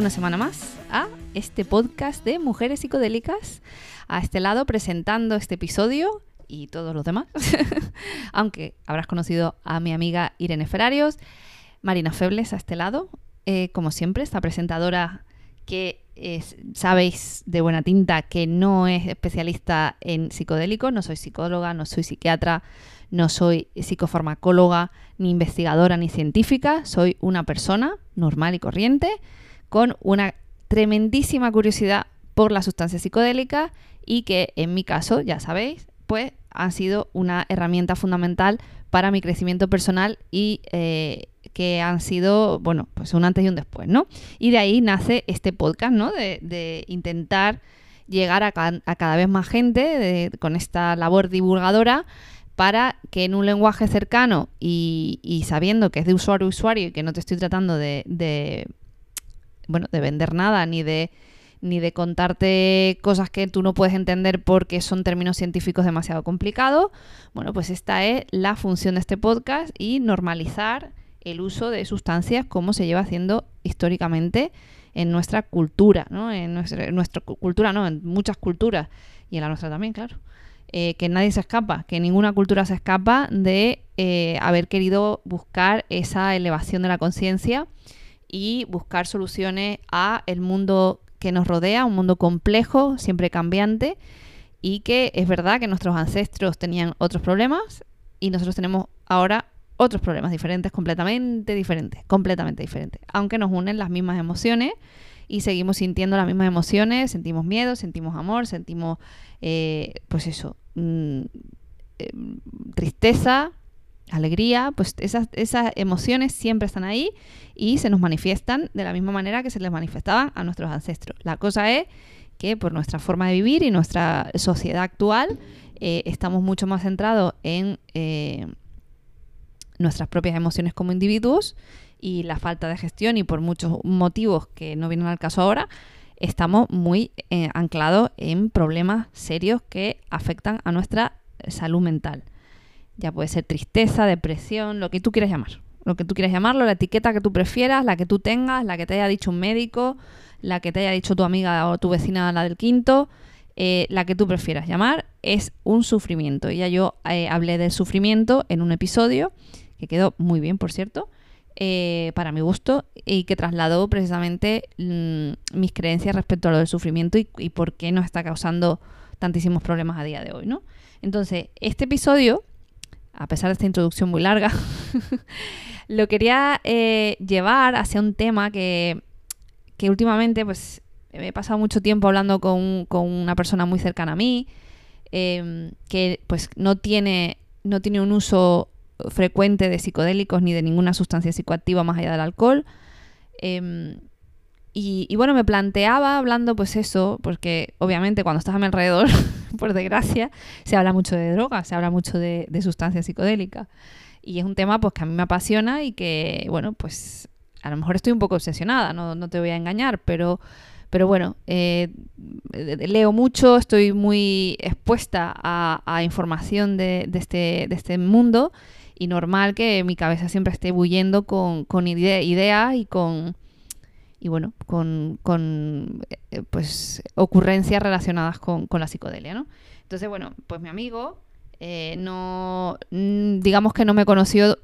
Una semana más a este podcast de Mujeres Psicodélicas. A este lado presentando este episodio y todos los demás. Aunque habrás conocido a mi amiga Irene Ferrarios, Marina Febles a este lado. Eh, como siempre, esta presentadora que es- sabéis de buena tinta que no es especialista en psicodélicos, no soy psicóloga, no soy psiquiatra, no soy psicofarmacóloga, ni investigadora, ni científica, soy una persona normal y corriente con una tremendísima curiosidad por las sustancias psicodélicas y que en mi caso, ya sabéis, pues han sido una herramienta fundamental para mi crecimiento personal y eh, que han sido, bueno, pues un antes y un después, ¿no? Y de ahí nace este podcast, ¿no? De, de intentar llegar a, ca- a cada vez más gente con esta labor divulgadora para que en un lenguaje cercano y, sabiendo que es de usuario a usuario y que no te estoy tratando de, bueno, de vender nada ni de ni de contarte cosas que tú no puedes entender porque son términos científicos demasiado complicados. Bueno, pues esta es la función de este podcast y normalizar el uso de sustancias como se lleva haciendo históricamente en nuestra cultura, ¿no? En nuestra, en nuestra cu- cultura, no, en muchas culturas y en la nuestra también, claro. Eh, que nadie se escapa, que ninguna cultura se escapa de eh, haber querido buscar esa elevación de la conciencia y buscar soluciones a el mundo que nos rodea, un mundo complejo, siempre cambiante, y que es verdad que nuestros ancestros tenían otros problemas y nosotros tenemos ahora otros problemas diferentes, completamente diferentes, completamente diferentes, aunque nos unen las mismas emociones y seguimos sintiendo las mismas emociones, sentimos miedo, sentimos amor, sentimos, eh, pues eso, mm, eh, tristeza, alegría, pues esas, esas emociones siempre están ahí y se nos manifiestan de la misma manera que se les manifestaban a nuestros ancestros. La cosa es que por nuestra forma de vivir y nuestra sociedad actual eh, estamos mucho más centrados en eh, nuestras propias emociones como individuos y la falta de gestión y por muchos motivos que no vienen al caso ahora, estamos muy eh, anclados en problemas serios que afectan a nuestra salud mental. Ya puede ser tristeza, depresión, lo que tú quieras llamar. Lo que tú quieras llamarlo, la etiqueta que tú prefieras, la que tú tengas, la que te haya dicho un médico, la que te haya dicho tu amiga o tu vecina, la del quinto, eh, la que tú prefieras llamar, es un sufrimiento. Ya yo eh, hablé del sufrimiento en un episodio, que quedó muy bien, por cierto, eh, para mi gusto, y que trasladó precisamente mm, mis creencias respecto a lo del sufrimiento y, y por qué nos está causando tantísimos problemas a día de hoy, ¿no? Entonces, este episodio a pesar de esta introducción muy larga, lo quería eh, llevar hacia un tema que, que últimamente pues me he pasado mucho tiempo hablando con, con una persona muy cercana a mí, eh, que pues no tiene, no tiene un uso frecuente de psicodélicos ni de ninguna sustancia psicoactiva más allá del alcohol. Eh, y, y, bueno, me planteaba hablando pues eso, porque obviamente cuando estás a mi alrededor, por desgracia, se habla mucho de drogas, se habla mucho de, sustancias psicodélicas. Y es un tema pues que a mí me apasiona y que, bueno, pues a lo mejor estoy un poco obsesionada, no, no te voy a engañar, pero, pero bueno, eh, leo mucho, estoy muy expuesta a, a información de, de, este, de este mundo y normal que mi cabeza siempre esté bulliendo con, con ide ideas y con y bueno, con, con eh, pues ocurrencias relacionadas con, con, la psicodelia, ¿no? Entonces, bueno, pues mi amigo eh, no, digamos que no me conoció,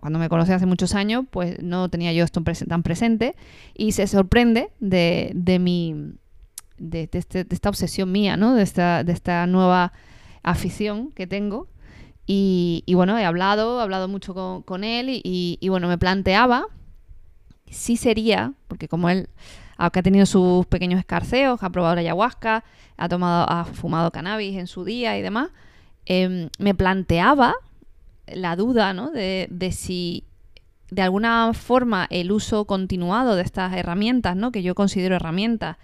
cuando me conocí hace muchos años, pues no tenía yo esto tan presente y se sorprende de, de mi, de, este, de, esta obsesión mía, ¿no? De esta, de esta nueva afición que tengo. Y, bueno, he hablado, he hablado mucho con, él y bueno, me planteaba sí sería, porque como él, aunque ha tenido sus pequeños escarceos, ha probado la ayahuasca, ha tomado, ha fumado cannabis en su día y demás, eh, me planteaba la duda, ¿no? De, de, si de alguna forma el uso continuado de estas herramientas, ¿no? Que yo considero herramientas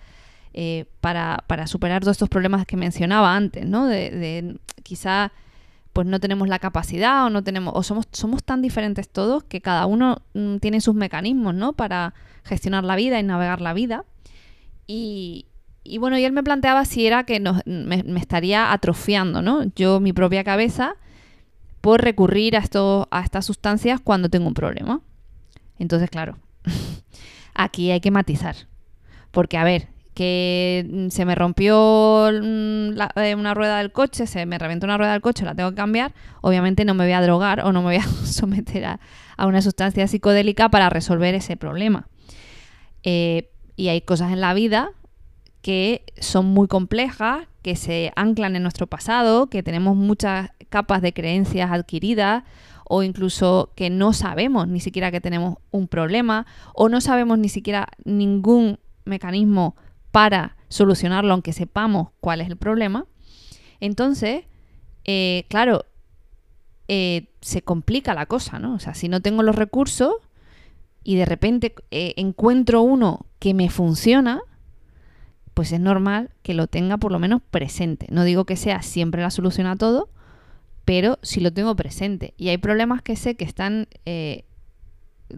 eh, para, para, superar todos estos problemas que mencionaba antes, ¿no? De, de quizá pues no tenemos la capacidad o no tenemos o somos somos tan diferentes todos que cada uno mm, tiene sus mecanismos no para gestionar la vida y navegar la vida. Y, y bueno y él me planteaba si era que nos, me, estaría atrofiando no yo mi propia cabeza por recurrir a esto a estas sustancias cuando tengo un problema. Entonces claro aquí hay que matizar. Porque, a ver, que se me rompió mm, eh, una rueda del coche, se me reventó una rueda del coche, la tengo que cambiar, obviamente no me voy a drogar o no me voy a someter a, una sustancia psicodélica para resolver ese problema. Eh, y hay cosas en la vida que son muy complejas, que se anclan en nuestro pasado, que tenemos muchas capas de creencias adquiridas o incluso que no sabemos ni siquiera que tenemos un problema o no sabemos ni siquiera ningún mecanismo para solucionarlo aunque sepamos cuál es el problema. Entonces, eh, claro, eh, se complica la cosa, ¿no? O sea, si no tengo los recursos y de repente eh, encuentro uno que me funciona, pues es normal que lo tenga por lo menos presente. No digo que sea siempre la solución a todo, pero si lo tengo presente. Y hay problemas que sé que están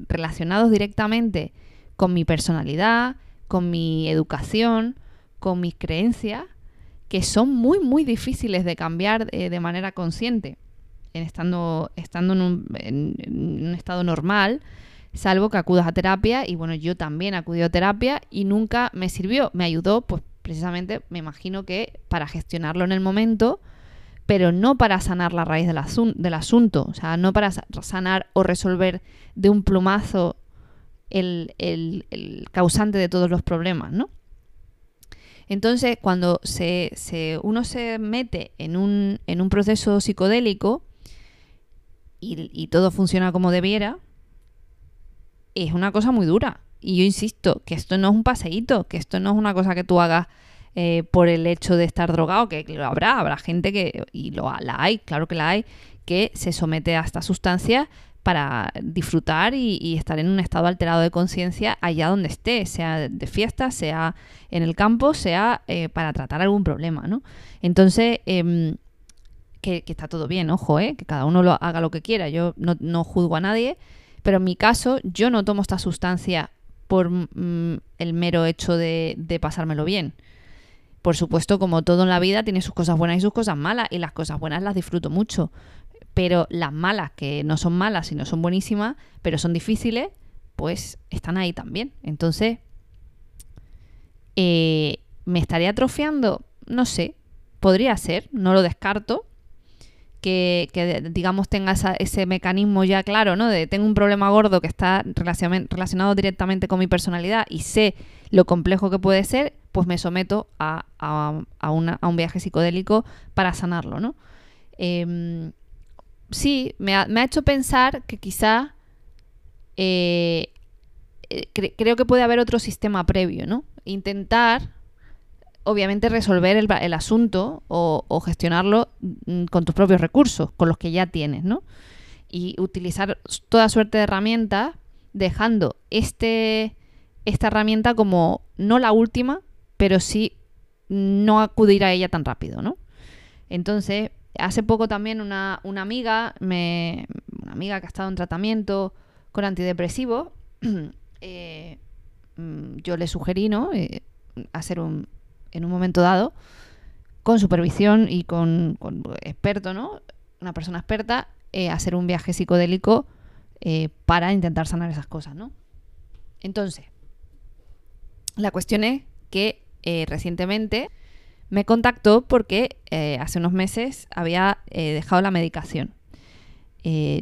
relacionados directamente con mi personalidad, con mi educación, con mis creencias, que son muy, muy difíciles de cambiar eh, de manera consciente, en estando, estando en, un, en un estado normal, salvo que acudas a terapia y bueno, yo también acudí a terapia y nunca me sirvió, me ayudó pues precisamente, me imagino que para gestionarlo en el momento, pero no para sanar la raíz del, del asunto, o sea, no para sanar o resolver de un plumazo el, causante de todos los problemas, ¿no? Entonces, cuando se, uno se mete en un, en un proceso psicodélico y, y todo funciona como debiera, es una cosa muy dura. Y yo insisto, que esto no es un paseíto, que esto no es una cosa que tú hagas eh, por el hecho de estar drogado, que lo habrá, habrá gente que, y lo, la hay, claro que la hay, que se somete a esta sustancia para disfrutar y, estar en un estado alterado de conciencia allá donde esté, sea de fiesta, sea en el campo, sea eh, para tratar algún problema, ¿no? Entonces, em, que, está todo bien, ojo, ¿eh? que cada uno lo haga lo que quiera, yo no, juzgo a nadie, pero en mi caso, yo no tomo esta sustancia por mm, el mero hecho de, pasármelo bien. Por supuesto, como todo en la vida, tiene sus cosas buenas y sus cosas malas, y las cosas buenas las disfruto mucho. Pero las malas, que no son malas y no son buenísimas, pero son difíciles, pues están ahí también. Entonces, eh, ¿me estaría atrofiando? No sé, podría ser, no lo descarto, que, digamos tenga ese mecanismo ya claro, ¿no? De tengo un problema gordo que está relacionado directamente con mi personalidad y sé lo complejo que puede ser, pues me someto a, un viaje psicodélico para sanarlo, ¿no? Em, sí, me ha, hecho pensar que quizá eh, eh, creo que puede haber otro sistema previo, ¿no? Intentar obviamente resolver el, asunto o, gestionarlo mm, con tus propios recursos, con los que ya tienes, ¿no? Y utilizar toda suerte de herramientas, dejando este, esta herramienta como no la última, pero sí no acudir a ella tan rápido, ¿no? Entonces, hace poco también una, amiga, me, una amiga que ha estado en tratamiento con antidepresivos, eh, mm, yo le sugerí, ¿no? Eh, hacer un, en un momento dado, con supervisión y con, experto, ¿no? Una persona experta, eh, hacer un viaje psicodélico para intentar sanar esas cosas, ¿no? Entonces, la cuestión es que recientemente me contactó porque hace unos meses había dejado la medicación.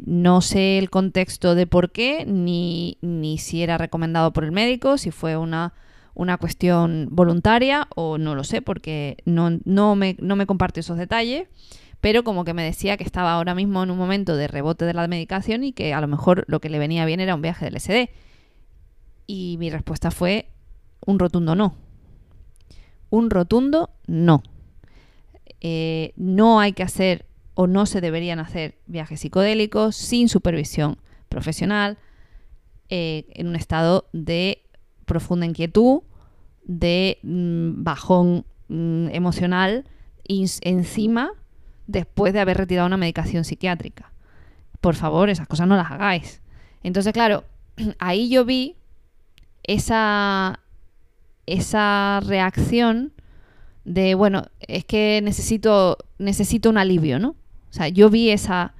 no sé el contexto de por qué, ni, ni si era recomendado por el médico, si fue una una cuestión voluntaria o no lo sé porque no, no, me, no me comparte esos detalles, pero como que me decía que estaba ahora mismo en un momento de rebote de la medicación y que a lo mejor lo que le venía bien era un viaje del SD. Y mi respuesta fue un rotundo no. Un rotundo no. Eh, no hay que hacer o no se deberían hacer viajes psicodélicos sin supervisión profesional eh, en un estado de profunda inquietud de mm, bajón mm, emocional encima después de haber retirado una medicación psiquiátrica. Por favor, esas cosas no las hagáis. Entonces, claro, ahí yo vi esa, esa reacción de, bueno, es que necesito, necesito un alivio, ¿no? O sea, yo vi esa,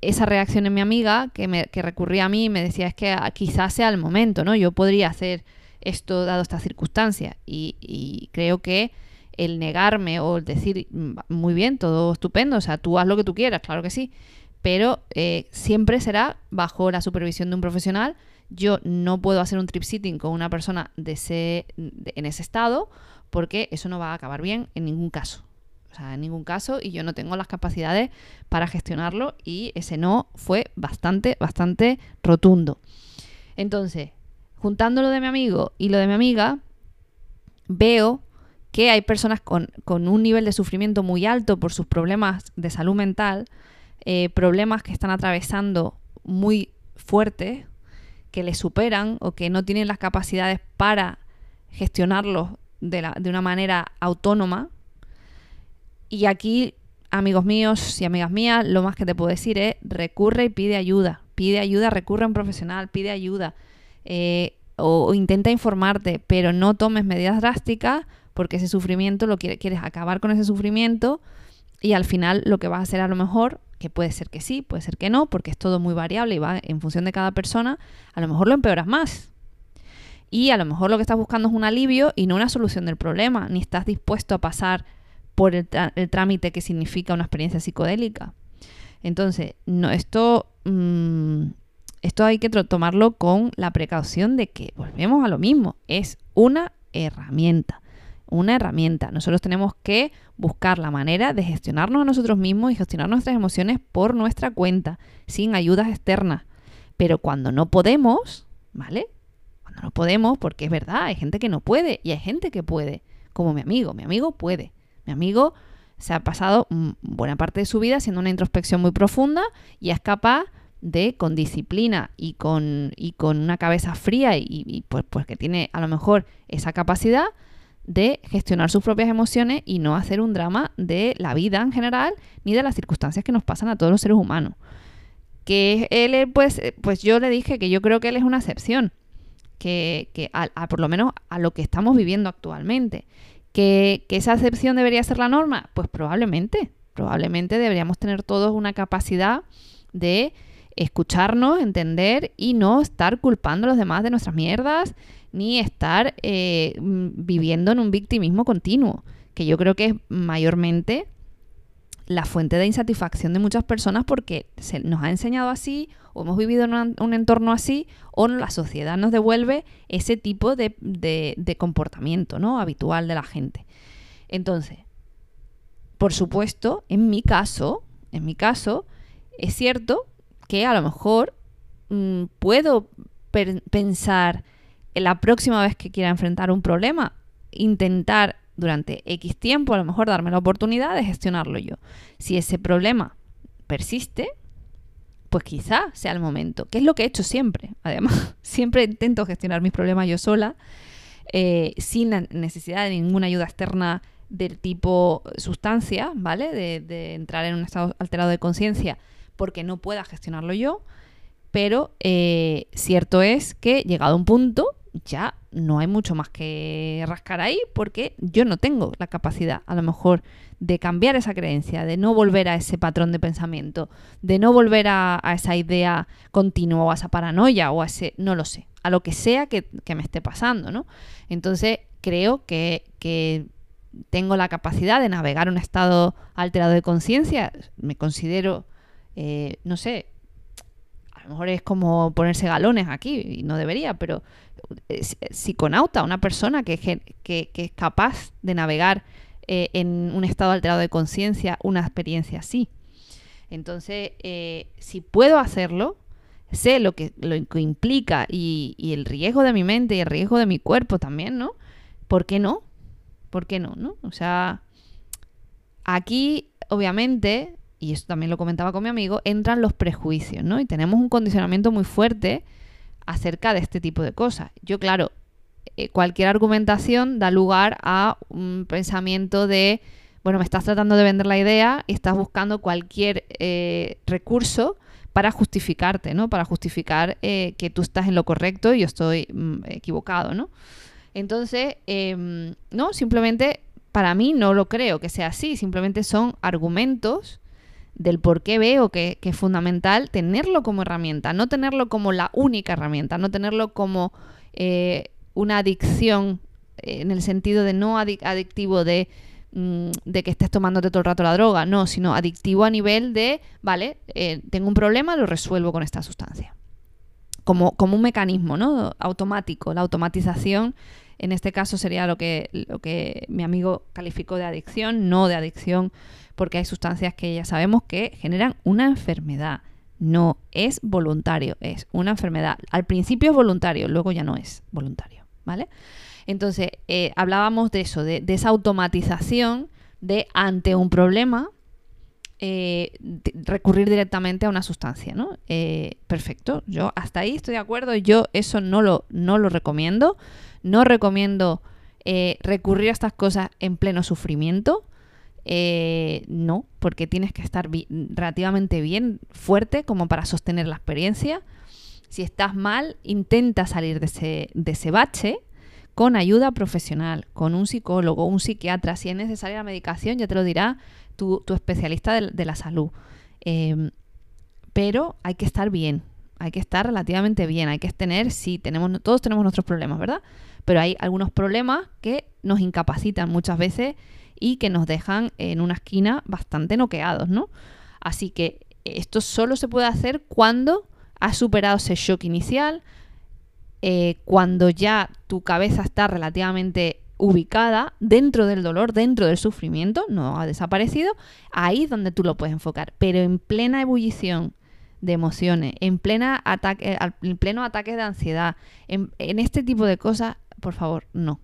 esa reacción en mi amiga que, me, que recurría a mí y me decía es que ah, quizás sea el momento, ¿no? Yo podría hacer esto dado esta circunstancia y, y creo que el negarme o el decir mm, muy bien, todo estupendo, o sea, tú haz lo que tú quieras, claro que sí, pero eh, siempre será bajo la supervisión de un profesional. Yo no puedo hacer un trip sitting con una persona de ese, en ese estado porque eso no va a acabar bien en ningún caso. O sea, en ningún caso y yo no tengo las capacidades para gestionarlo y ese no fue bastante, bastante rotundo. Entonces, juntando lo de mi amigo y lo de mi amiga, veo que hay personas con, con un nivel de sufrimiento muy alto por sus problemas de salud mental, eh, problemas que están atravesando muy fuertes, que les superan o que no tienen las capacidades para gestionarlos de, la, de una manera autónoma. Y aquí, amigos míos y amigas mías, lo más que te puedo decir es recurre y pide ayuda. Pide ayuda, recurre a un profesional, pide ayuda. Eh, o, intenta informarte, pero no tomes medidas drásticas porque ese sufrimiento lo quieres acabar con ese sufrimiento y al final lo que vas a hacer a lo mejor, que puede ser que sí, puede ser que no, porque es todo muy variable y va en función de cada persona, a lo mejor lo empeoras más. Y a lo mejor lo que estás buscando es un alivio y no una solución del problema, ni estás dispuesto a pasar por el, trámite que significa una experiencia psicodélica. Entonces, no, esto, mm, esto hay que tomarlo con la precaución de que volvemos a lo mismo, es una herramienta una herramienta. Nosotros tenemos que buscar la manera de gestionarnos a nosotros mismos y gestionar nuestras emociones por nuestra cuenta, sin ayudas externas. Pero cuando no podemos, ¿vale? Cuando no podemos, porque es verdad, hay gente que no puede y hay gente que puede, como mi amigo. Mi amigo puede. Mi amigo se ha pasado buena parte de su vida haciendo una introspección muy profunda y es capaz de, con disciplina y con, y con una cabeza fría y, y pues, pues que tiene a lo mejor esa capacidad, de gestionar sus propias emociones y no hacer un drama de la vida en general ni de las circunstancias que nos pasan a todos los seres humanos. Que él, pues, pues yo le dije que yo creo que él es una excepción, que, que por lo menos a lo que estamos viviendo actualmente. ¿Que, ¿Que esa excepción debería ser la norma? Pues probablemente, probablemente deberíamos tener todos una capacidad de escucharnos, entender y no estar culpando a los demás de nuestras mierdas ni estar eh, mm, viviendo en un victimismo continuo, que yo creo que es mayormente la fuente de insatisfacción de muchas personas porque se nos ha enseñado así o hemos vivido en un, entorno así o la sociedad nos devuelve ese tipo de, comportamiento ¿no? habitual de la gente. Entonces, por supuesto, en mi caso, en mi caso, es cierto que a lo mejor mm, puedo pensar en la próxima vez que quiera enfrentar un problema, intentar durante X tiempo, a lo mejor darme la oportunidad de gestionarlo yo. Si ese problema persiste, pues quizá sea el momento, que es lo que he hecho siempre. Además, siempre intento gestionar mis problemas yo sola, eh, sin necesidad de ninguna ayuda externa del tipo sustancia, ¿vale? de entrar en un estado alterado de conciencia porque no pueda gestionarlo yo, pero eh, cierto es que llegado un punto ya no hay mucho más que rascar ahí porque yo no tengo la capacidad a lo mejor de cambiar esa creencia, de no volver a ese patrón de pensamiento, de no volver a, esa idea continua o a esa paranoia o a ese, no lo sé, a lo que sea que, me esté pasando, ¿no? Entonces creo que, que tengo la capacidad de navegar un estado alterado de conciencia, me considero eh, no sé, lo mejor es como ponerse galones aquí, y no debería, pero psiconauta, una persona que, que, es capaz de navegar eh, en un estado alterado de conciencia una experiencia así. Entonces, eh, si puedo hacerlo, sé lo que, lo que implica y, y, el riesgo de mi mente y el riesgo de mi cuerpo también, ¿no? ¿Por qué no? ¿Por qué no? ¿no? O sea, aquí, obviamente, y esto también lo comentaba con mi amigo, entran los prejuicios, ¿no? Y tenemos un condicionamiento muy fuerte acerca de este tipo de cosas. Yo, claro, eh, cualquier argumentación da lugar a un pensamiento de, bueno, me estás tratando de vender la idea y estás buscando cualquier eh, recurso para justificarte, ¿no? Para justificar eh, que tú estás en lo correcto y yo estoy mm, equivocado, ¿no? Entonces, em, no, simplemente para mí no lo creo que sea así, simplemente son argumentos del por qué veo que, es fundamental tenerlo como herramienta, no tenerlo como la única herramienta, no tenerlo como eh, una adicción eh, en el sentido de no adictivo de, mm, de, que estés tomándote todo el rato la droga, no, sino adictivo a nivel de, vale, eh, tengo un problema, lo resuelvo con esta sustancia. Como, como un mecanismo ¿no? automático, la automatización en este caso sería lo que, lo que mi amigo calificó de adicción, no de adicción porque hay sustancias que ya sabemos que generan una enfermedad. No es voluntario, es una enfermedad. Al principio es voluntario, luego ya no es voluntario, ¿vale? Entonces, eh, hablábamos de eso, de, esa automatización de ante un problema, eh, recurrir directamente a una sustancia, ¿no? Eh, perfecto, yo hasta ahí estoy de acuerdo, yo eso no lo, no lo recomiendo, no recomiendo recurrir a estas cosas en pleno sufrimiento, eh, no, porque tienes que estar relativamente bien, fuerte, como para sostener la experiencia. Si estás mal, intenta salir de ese, de ese bache con ayuda profesional, con un psicólogo, un psiquiatra. Si es necesaria la medicación, ya te lo dirá tu, especialista de, la salud. Em, pero hay que estar bien, hay que estar relativamente bien, hay que tener, sí, tenemos, todos tenemos nuestros problemas, ¿verdad? Pero hay algunos problemas que nos incapacitan muchas veces y que nos dejan en una esquina bastante noqueados, ¿no? Así que esto solo se puede hacer cuando has superado ese shock inicial, eh, cuando ya tu cabeza está relativamente ubicada dentro del dolor, dentro del sufrimiento, no ha desaparecido, ahí es donde tú lo puedes enfocar. Pero en plena ebullición de emociones, en, plena ataque, en pleno ataque de ansiedad, en este tipo de cosas, por favor, no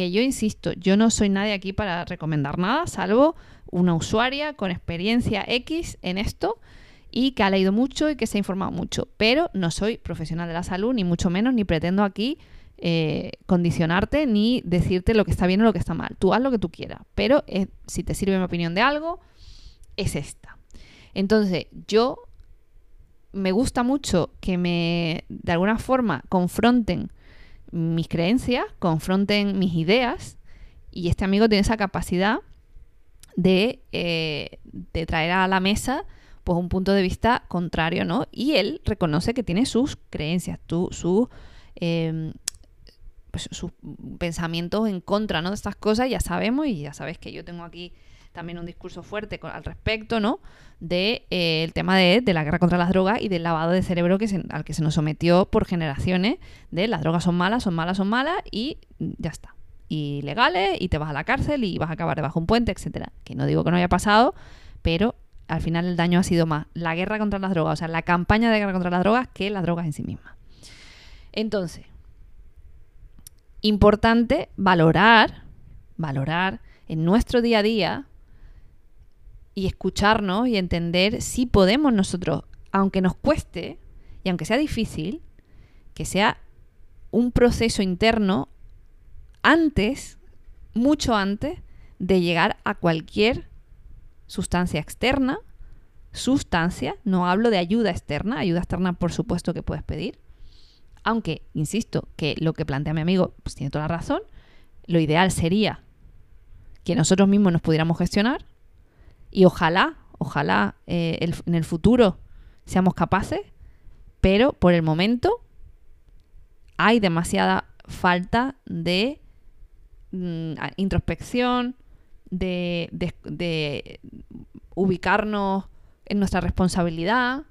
que yo insisto, yo no soy nadie aquí para recomendar nada, salvo una usuaria con experiencia X en esto y que ha leído mucho y que se ha informado mucho, pero no soy profesional de la salud, ni mucho menos, ni pretendo aquí eh, condicionarte ni decirte lo que está bien o lo que está mal. Tú haz lo que tú quieras, pero eh, si te sirve mi opinión de algo, es esta. Entonces, yo me gusta mucho que me, de alguna forma, confronten mis creencias, confronten mis ideas y este amigo tiene esa capacidad de, eh, de, traer a la mesa pues un punto de vista contrario, ¿no? Y él reconoce que tiene sus creencias, su, em, pues, sus pensamientos en contra, ¿no? De estas cosas ya sabemos y ya sabes que yo tengo aquí también un discurso fuerte al respecto, ¿no? De eh, el tema de, la guerra contra las drogas y del lavado de cerebro que al que se nos sometió por generaciones de las drogas son malas, son malas, son malas y ya está. Y legales y te vas a la cárcel y vas a acabar debajo de un puente, etcétera. Que no digo que no haya pasado, pero al final el daño ha sido más la guerra contra las drogas, o sea, la campaña de guerra contra las drogas que las drogas en sí mismas. Entonces, importante valorar, valorar en nuestro día a día y escucharnos y entender si podemos nosotros, aunque nos cueste y aunque sea difícil, que sea un proceso interno antes, mucho antes de llegar a cualquier sustancia externa, sustancia, no hablo de ayuda externa, ayuda externa por supuesto que puedes pedir, aunque, insisto, que lo que plantea mi amigo pues tiene toda la razón, lo ideal sería que nosotros mismos nos pudiéramos gestionar, y ojalá, ojalá eh, en el futuro seamos capaces, pero por el momento hay demasiada falta de mm, introspección, de, ubicarnos en nuestra responsabilidad,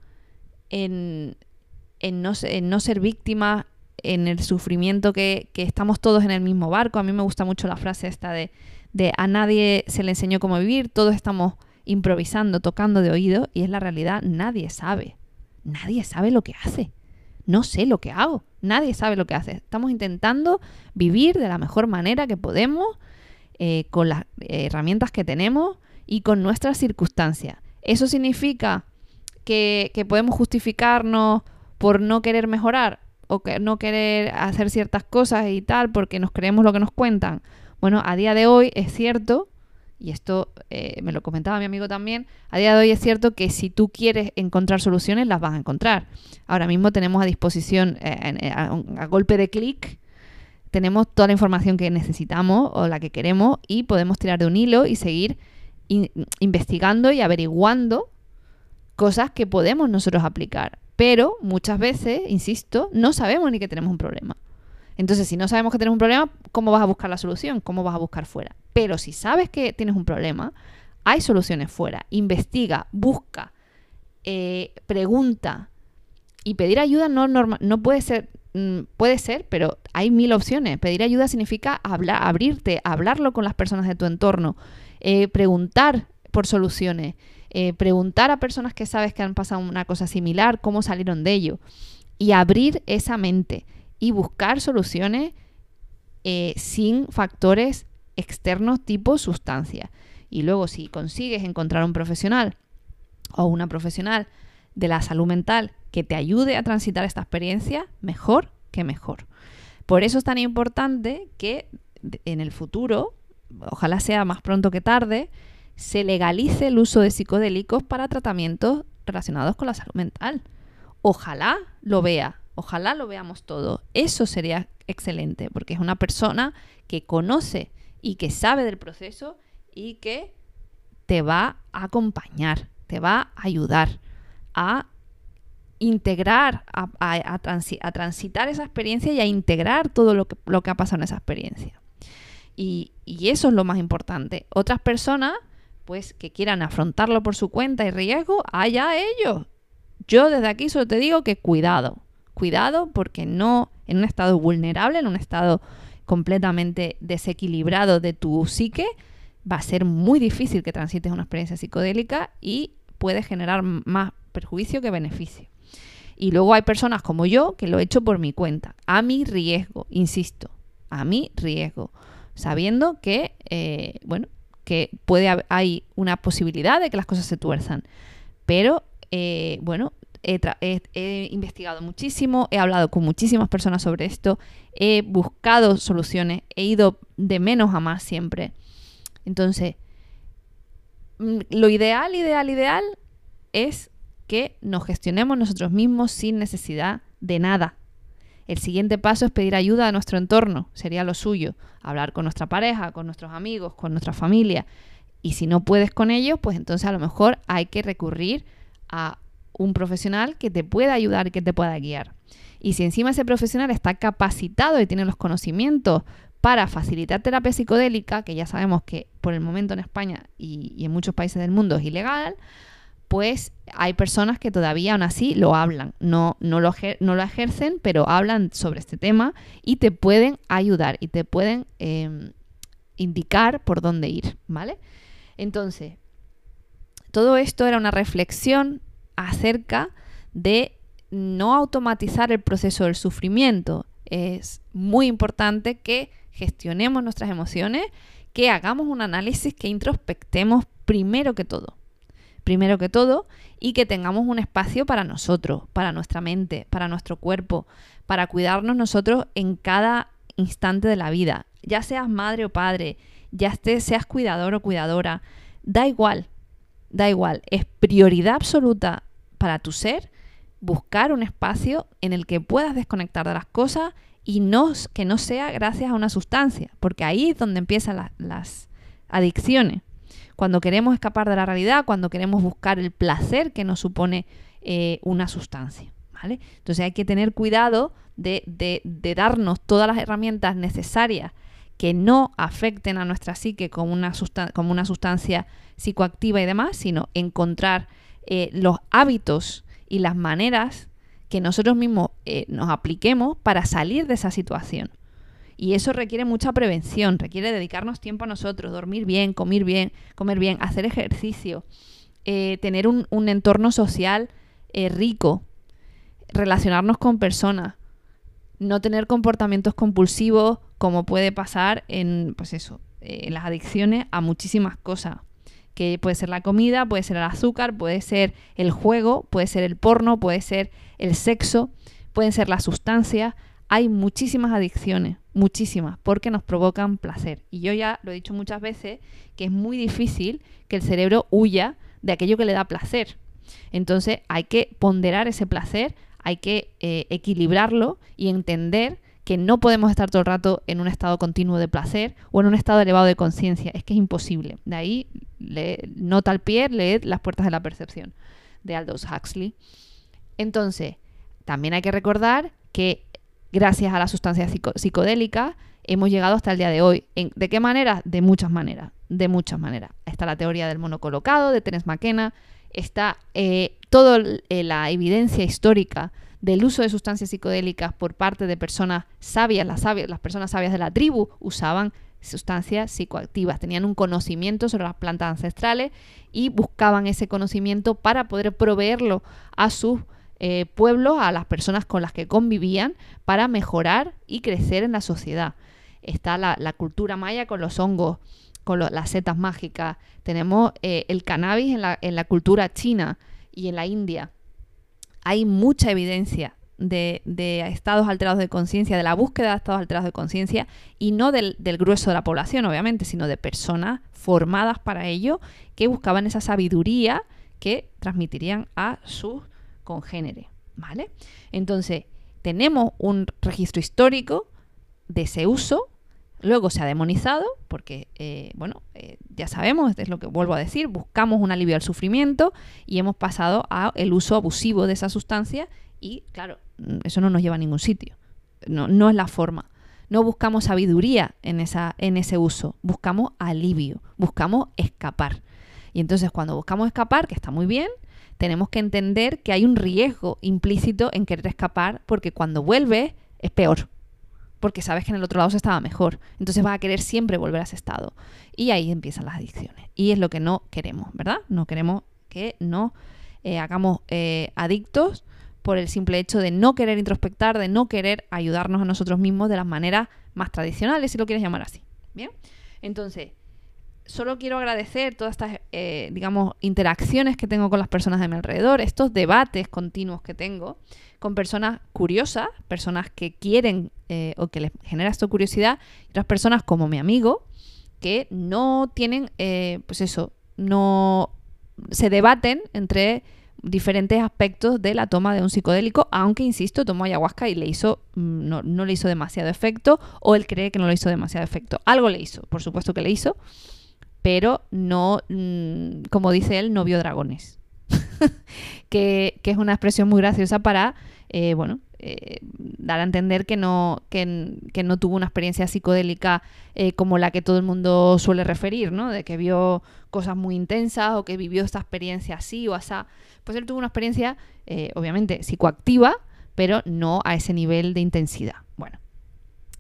en, no, ser víctimas, en el sufrimiento que, que, estamos todos en el mismo barco. A mí me gusta mucho la frase esta de, de a nadie se le enseñó cómo vivir, todos estamos improvisando, tocando de oído y es la realidad, nadie sabe. Nadie sabe lo que hace. No sé lo que hago. Nadie sabe lo que hace. Estamos intentando vivir de la mejor manera que podemos, eh, con las herramientas que tenemos y con nuestras circunstancias. ¿Eso significa que, que podemos justificarnos por no querer mejorar o que no querer hacer ciertas cosas y tal porque nos creemos lo que nos cuentan? Bueno, a día de hoy es cierto y esto eh, me lo comentaba mi amigo también, a día de hoy es cierto que si tú quieres encontrar soluciones, las vas a encontrar. Ahora mismo tenemos a disposición, eh, eh, a, golpe de clic, tenemos toda la información que necesitamos o la que queremos y podemos tirar de un hilo y seguir investigando y averiguando cosas que podemos nosotros aplicar. Pero muchas veces, insisto, no sabemos ni que tenemos un problema. Entonces, si no sabemos que tenemos un problema, ¿cómo vas a buscar la solución? ¿Cómo vas a buscar fuera? Pero si sabes que tienes un problema, hay soluciones fuera. Investiga, busca, eh, pregunta. Y pedir ayuda no, no puede ser, mm, puede ser, pero hay mil opciones. Pedir ayuda significa hablar, abrirte, hablarlo con las personas de tu entorno, eh, preguntar por soluciones, eh, preguntar a personas que sabes que han pasado una cosa similar, cómo salieron de ello, y abrir esa mente y buscar soluciones sin factores externos tipo sustancia. Y luego si consigues encontrar un profesional o una profesional de la salud mental que te ayude a transitar esta experiencia, mejor que mejor. Por eso es tan importante que en el futuro, ojalá sea más pronto que tarde, se legalice el uso de psicodélicos para tratamientos relacionados con la salud mental. Ojalá lo vea, ojalá lo veamos todo. Eso sería excelente, porque es una persona que conoce y que sabe del proceso y que te va a acompañar, te va a ayudar a integrar, a, transitar esa experiencia y a integrar todo lo que, ha pasado en esa experiencia. Y, y, eso es lo más importante. Otras personas, pues, que quieran afrontarlo por su cuenta y riesgo, allá ellos. Yo desde aquí solo te digo que cuidado, cuidado porque no en un estado vulnerable, en un estado completamente desequilibrado de tu psique, va a ser muy difícil que transites una experiencia psicodélica y puede generar más perjuicio que beneficio. Y luego hay personas como yo que lo he hecho por mi cuenta, a mi riesgo, insisto, a mi riesgo, sabiendo que, eh, bueno, que puede hay una posibilidad de que las cosas se tuerzan. Pero, eh, bueno, he, investigado muchísimo, he hablado con muchísimas personas sobre esto, he buscado soluciones, he ido de menos a más siempre. Entonces, mm, lo ideal, ideal, ideal es que nos gestionemos nosotros mismos sin necesidad de nada. El siguiente paso es pedir ayuda a nuestro entorno, sería lo suyo, hablar con nuestra pareja, con nuestros amigos, con nuestra familia. Y si no puedes con ellos, pues entonces a lo mejor hay que recurrir a un profesional que te pueda ayudar que te pueda guiar. Y si encima ese profesional está capacitado y tiene los conocimientos para facilitar terapia psicodélica, que ya sabemos que por el momento en España y, en muchos países del mundo es ilegal, pues hay personas que todavía aún así lo hablan, no, no, lo, no lo ejercen, pero hablan sobre este tema y te pueden ayudar y te pueden em, indicar por dónde ir, ¿vale? Entonces, todo esto era una reflexión acerca de no automatizar el proceso del sufrimiento. Es muy importante que gestionemos nuestras emociones, que hagamos un análisis, que introspectemos primero que todo. Primero que todo, y que tengamos un espacio para nosotros, para nuestra mente, para nuestro cuerpo, para cuidarnos nosotros en cada instante de la vida. Ya seas madre o padre, ya seas cuidador o cuidadora, da igual, da igual. Es prioridad absoluta para tu ser buscar un espacio en el que puedas desconectar de las cosas y no, que no sea gracias a una sustancia, porque ahí es donde empiezan las adicciones. Cuando queremos escapar de la realidad, cuando queremos buscar el placer que nos supone eh, una sustancia. ¿vale? Entonces hay que tener cuidado de, de, darnos todas las herramientas necesarias que no afecten a nuestra psique como una, como una sustancia psicoactiva y demás, sino encontrar eh, los hábitos y las maneras que nosotros mismos eh, nos apliquemos para salir de esa situación. Y eso requiere mucha prevención, requiere dedicarnos tiempo a nosotros, dormir bien, comer bien, comer bien, hacer ejercicio, eh, tener un, entorno social rico, relacionarnos con personas, no tener comportamientos compulsivos como puede pasar en, pues eso, en las adicciones a muchísimas cosas que puede ser la comida, puede ser el azúcar, puede ser el juego, puede ser el porno, puede ser el sexo, pueden ser las sustancias. Hay muchísimas adicciones, muchísimas, porque nos provocan placer. Y yo ya lo he dicho muchas veces, que es muy difícil que el cerebro huya de aquello que le da placer. Entonces hay que ponderar ese placer, hay que eh, equilibrarlo y entender que no podemos estar todo el rato en un estado continuo de placer o en un estado elevado de conciencia. Es que es imposible. De ahí nota al pie, leed Las puertas de la percepción de Aldous Huxley. Entonces, también hay que recordar que gracias a la sustancia psicodélica hemos llegado hasta el día de hoy. ¿De qué manera? De muchas maneras. De muchas maneras. Está la teoría del mono colocado de Terence McKenna, está eh, toda eh, la evidencia histórica del uso de sustancias psicodélicas por parte de personas sabias, las, sabias, las personas sabias de la tribu usaban sustancias psicoactivas, tenían un conocimiento sobre las plantas ancestrales y buscaban ese conocimiento para poder proveerlo a sus eh, pueblos, a las personas con las que convivían, para mejorar y crecer en la sociedad. Está la, cultura maya con los hongos, con las setas mágicas, tenemos eh, el cannabis en la, en la cultura china y en la India. Hay mucha evidencia de, estados alterados de conciencia, de la búsqueda de estados alterados de conciencia, y no del, grueso de la población, obviamente, sino de personas formadas para ello que buscaban esa sabiduría que transmitirían a sus congéneres. ¿Vale? Entonces, tenemos un registro histórico de ese uso. Luego se ha demonizado, porque, eh, bueno, eh, ya sabemos, es lo que vuelvo a decir, buscamos un alivio al sufrimiento y hemos pasado al uso abusivo de esa sustancia y, claro, Mm, eso no nos lleva a ningún sitio. No, no es la forma. No buscamos sabiduría en, esa, en ese uso, buscamos alivio, buscamos escapar. Y entonces cuando buscamos escapar, que está muy bien, tenemos que entender que hay un riesgo implícito en querer escapar porque cuando vuelves es peor. Porque sabes que en el otro lado se estaba mejor. Entonces vas a querer siempre volver a ese estado. Y ahí empiezan las adicciones. Y es lo que no queremos, ¿verdad? No queremos que nos eh, hagamos eh, adictos por el simple hecho de no querer introspectar, de no querer ayudarnos a nosotros mismos de las maneras más tradicionales, si lo quieres llamar así. Bien, entonces, solo quiero agradecer todas estas, eh, digamos, interacciones que tengo con las personas de mi alrededor, estos debates continuos que tengo con personas curiosas, personas que quieren eh, o que les genera esto curiosidad, y otras personas como mi amigo, que no tienen, eh, pues eso, no se debaten entre diferentes aspectos de la toma de un psicodélico, aunque insisto, tomó ayahuasca y le hizo, mm, no, no, le hizo demasiado efecto, o él cree que no le hizo demasiado efecto. Algo le hizo, por supuesto que le hizo, pero no, mm, como dice él, no vio dragones. que, que, es una expresión muy graciosa para, eh, bueno, eh, dar a entender que no, que, no tuvo una experiencia psicodélica eh, como la que todo el mundo suele referir, ¿no? De que vio cosas muy intensas o que vivió esta experiencia así o así. Pues él tuvo una experiencia, eh, obviamente, psicoactiva, pero no a ese nivel de intensidad. Bueno,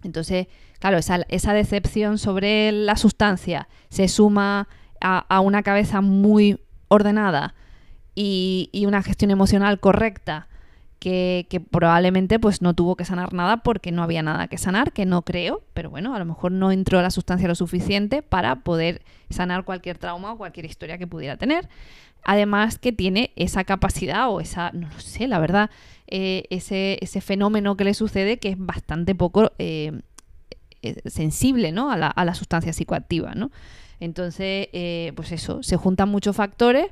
entonces, claro, esa, decepción sobre la sustancia se suma a, una cabeza muy ordenada y, una gestión emocional correcta que, probablemente pues no tuvo que sanar nada porque no había nada que sanar, que no creo, pero bueno, a lo mejor no entró la sustancia lo suficiente para poder sanar cualquier trauma o cualquier historia que pudiera tener. Además que tiene esa capacidad o esa, no lo sé, la verdad, eh, ese, ese, fenómeno que le sucede que es bastante poco eh, eh, sensible ¿no? a, la, a sustancia psicoactiva. ¿no? Entonces, pues eso, se juntan muchos factores,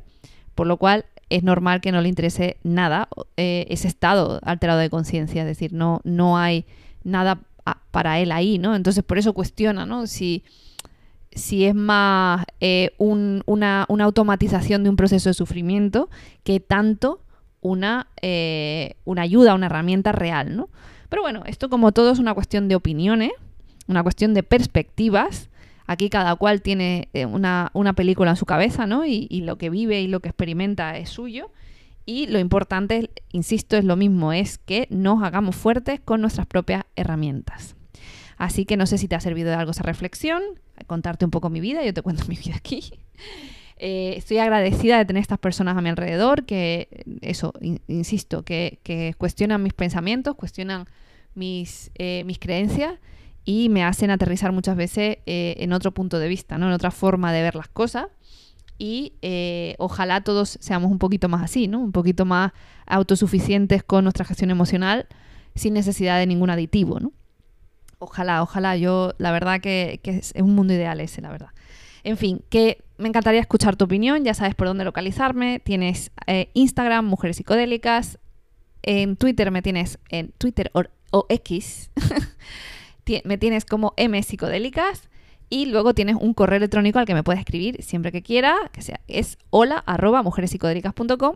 por lo cual es normal que no le interese nada ese estado alterado de conciencia, es decir, no, no hay nada para él ahí, ¿no? Entonces por eso cuestiona, ¿no? Si, si es más eh, una, automatización de un proceso de sufrimiento que tanto una, eh, una ayuda, una herramienta real, ¿no? Pero bueno, esto como todo es una cuestión de opiniones, una cuestión de perspectivas Aquí cada cual tiene eh, una, película en su cabeza, ¿no? Y, lo que vive y lo que experimenta es suyo. Y lo importante, insisto, es lo mismo, es que nos hagamos fuertes con nuestras propias herramientas. Así que no sé si te ha servido de algo esa reflexión, contarte un poco mi vida, yo te cuento mi vida aquí. Eh, estoy agradecida de tener estas personas a mi alrededor que, eso, insisto, que, cuestionan mis pensamientos, cuestionan mis, eh, mis creencias y me hacen aterrizar muchas veces eh, en otro punto de vista, ¿no? en otra forma de ver las cosas. Y ojalá todos seamos un poquito más así, ¿no? Un poquito más autosuficientes con nuestra gestión emocional sin necesidad de ningún aditivo, ¿no? Ojalá, ojalá. Yo, la verdad que, es, un mundo ideal ese, la verdad. En fin, que me encantaría escuchar tu opinión, ya sabes por dónde localizarme. Tienes eh, Instagram, Mujeres Psicodélicas. En Twitter me tienes en Twitter X. me tienes como M Psicodélicas Y luego tienes un correo electrónico al que me puedes escribir siempre que quiera, que sea, es hola arroba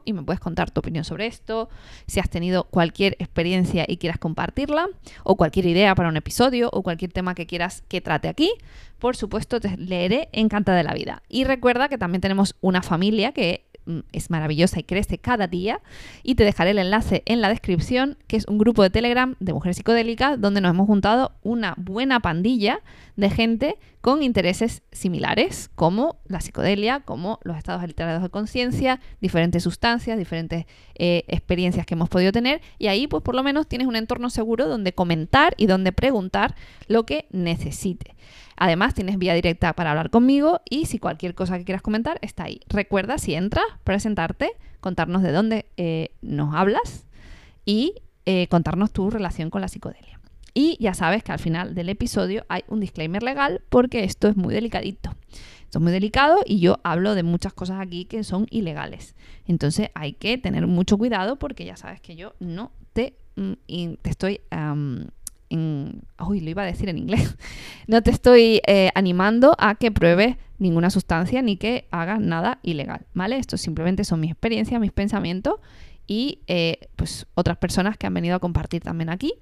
y me puedes contar tu opinión sobre esto, si has tenido cualquier experiencia y quieras compartirla, o cualquier idea para un episodio, o cualquier tema que quieras que trate aquí. Por supuesto, te leeré encantada de la vida. Y recuerda que también tenemos una familia que Mm, es maravillosa y crece cada día. Y te dejaré el enlace en la descripción, que es un grupo de Telegram de mujeres psicodélicas, donde nos hemos juntado una buena pandilla de gente con intereses similares, como la psicodelia, como los estados alterados de conciencia, diferentes sustancias, diferentes eh, experiencias que hemos podido tener. Y ahí, pues por lo menos, tienes un entorno seguro donde comentar y donde preguntar lo que necesite. Además, tienes vía directa para hablar conmigo y si cualquier cosa que quieras comentar está ahí. Recuerda, si entras, presentarte, contarnos de dónde eh, nos hablas y eh, contarnos tu relación con la psicodelia. Y ya sabes que al final del episodio hay un disclaimer legal porque esto es muy delicadito. Esto es muy delicado y yo hablo de muchas cosas aquí que son ilegales. Entonces hay que tener mucho cuidado porque ya sabes que yo no te, mm, te estoy uy, lo iba a decir en inglés. No te estoy eh, animando a que pruebes ninguna sustancia ni que hagas nada ilegal, ¿vale? Esto simplemente son mis experiencias, mis pensamientos y eh, pues otras personas que han venido a compartir también aquí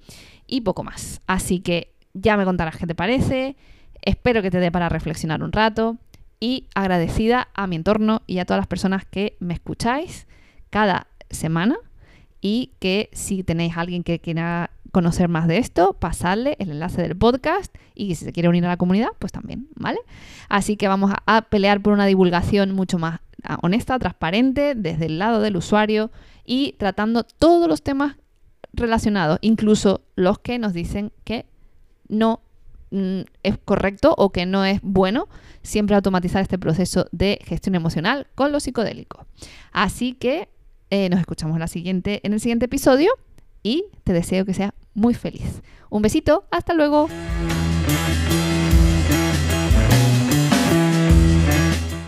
y poco más. Así que ya me contarás qué te parece. Espero que te dé para reflexionar un rato y agradecida a mi entorno y a todas las personas que me escucháis cada semana y que si tenéis alguien que quiera conocer más de esto, pasarle el enlace del podcast y si se quiere unir a la comunidad, pues también, ¿vale? Así que vamos a, pelear por una divulgación mucho más ah, honesta, transparente, desde el lado del usuario y tratando todos los temas relacionados, incluso los que nos dicen que no mm, es correcto o que no es bueno siempre automatizar este proceso de gestión emocional con lo psicodélico. Así que eh, nos escuchamos en el siguiente episodio y te deseo que sea muy feliz. Un besito, hasta luego.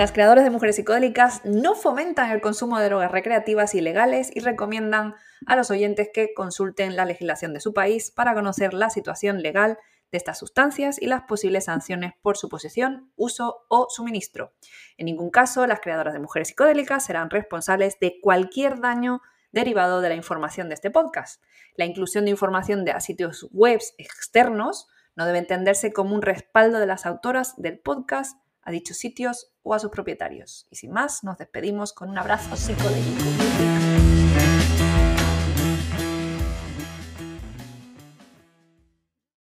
Las creadoras de mujeres psicodélicas no fomentan el consumo de drogas recreativas ilegales y recomiendan a los oyentes que consulten la legislación de su país para conocer la situación legal de estas sustancias y las posibles sanciones por su posesión, uso o suministro. En ningún caso, las creadoras de mujeres psicodélicas serán responsables de cualquier daño derivado de la información de este podcast. La inclusión de información de sitios web externos no debe entenderse como un respaldo de las autoras del podcast a dichos sitios o a sus propietarios. Y sin más, nos despedimos con un abrazo psicodélico.